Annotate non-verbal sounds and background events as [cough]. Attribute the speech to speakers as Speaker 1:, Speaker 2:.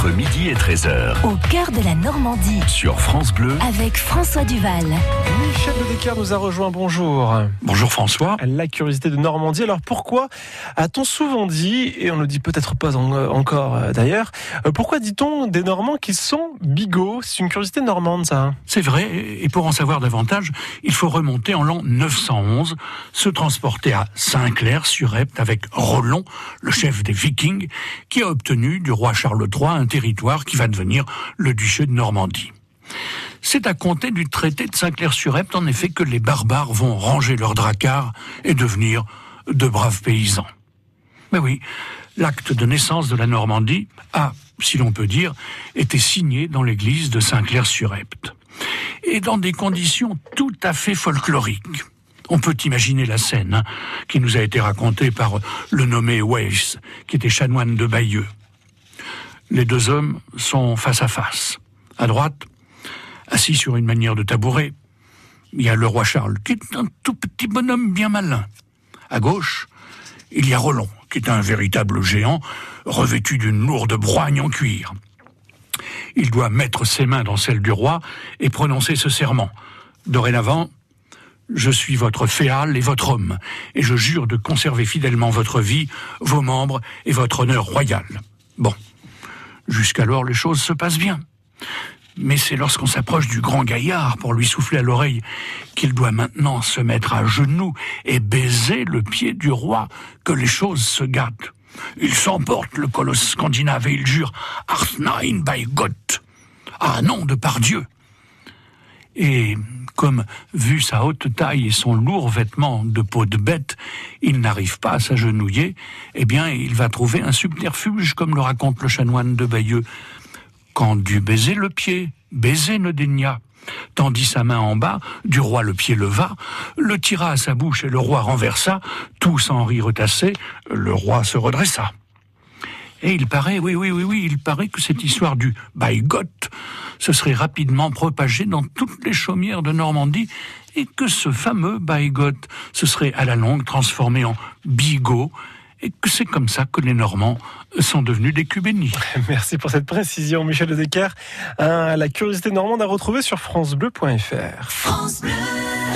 Speaker 1: entre midi et 13h.
Speaker 2: Au cœur de la Normandie.
Speaker 1: Sur France Bleu.
Speaker 2: Avec François Duval.
Speaker 3: Michel de Descartes nous a rejoint. Bonjour.
Speaker 4: Bonjour François.
Speaker 3: La curiosité de Normandie. Alors pourquoi a-t-on souvent dit, et on ne le dit peut-être pas euh, encore euh, d'ailleurs, euh, pourquoi dit-on des Normands qu'ils sont bigots? C'est une curiosité normande ça. Hein
Speaker 4: C'est vrai, et pour en savoir davantage, il faut remonter en l'an 911, se transporter à Saint-Clair-sur-Epte avec Rollon, le chef des Vikings, qui a obtenu du roi Charles III un territoire qui va devenir le duché de Normandie. C'est à compter du traité de Saint-Clair-sur-Epte, en effet, que les barbares vont ranger leurs dracars et devenir de braves paysans. Mais oui, l'acte de naissance de la Normandie a, si l'on peut dire, été signé dans l'église de Saint-Clair-sur-Epte. Et dans des conditions tout à fait folkloriques. On peut imaginer la scène hein, qui nous a été racontée par le nommé Weiss, qui était chanoine de Bayeux. Les deux hommes sont face à face. À droite, assis sur une manière de tabouret, il y a le roi Charles, qui est un tout petit bonhomme bien malin. À gauche, il y a Roland, qui est un véritable géant, revêtu d'une lourde broigne en cuir. Il doit mettre ses mains dans celles du roi et prononcer ce serment. Dorénavant, je suis votre féal et votre homme, et je jure de conserver fidèlement votre vie, vos membres et votre honneur royal. Bon. Jusqu'alors, les choses se passent bien. Mais c'est lorsqu'on s'approche du grand gaillard pour lui souffler à l'oreille qu'il doit maintenant se mettre à genoux et baiser le pied du roi que les choses se gâtent. Il s'emporte, le colosse scandinave, et il jure Arthnein by Gott. Ah non, de par Dieu. Et comme, vu sa haute taille et son lourd vêtement de peau de bête, il n'arrive pas à s'agenouiller, eh bien, il va trouver un subterfuge, comme le raconte le chanoine de Bayeux. Quand du baiser le pied, baiser ne daigna. Tendit sa main en bas, du roi le pied leva, le tira à sa bouche et le roi renversa, tous en rire tassés, le roi se redressa. Et il paraît, oui, oui, oui, oui, il paraît que cette histoire du Baygot se serait rapidement propagée dans toutes les chaumières de Normandie et que ce fameux Baygot se serait à la longue transformé en Bigot et que c'est comme ça que les Normands sont devenus des Cubénis. [laughs]
Speaker 3: Merci pour cette précision, Michel de Decker. la curiosité normande à retrouver sur francebleu.fr. France Bleu.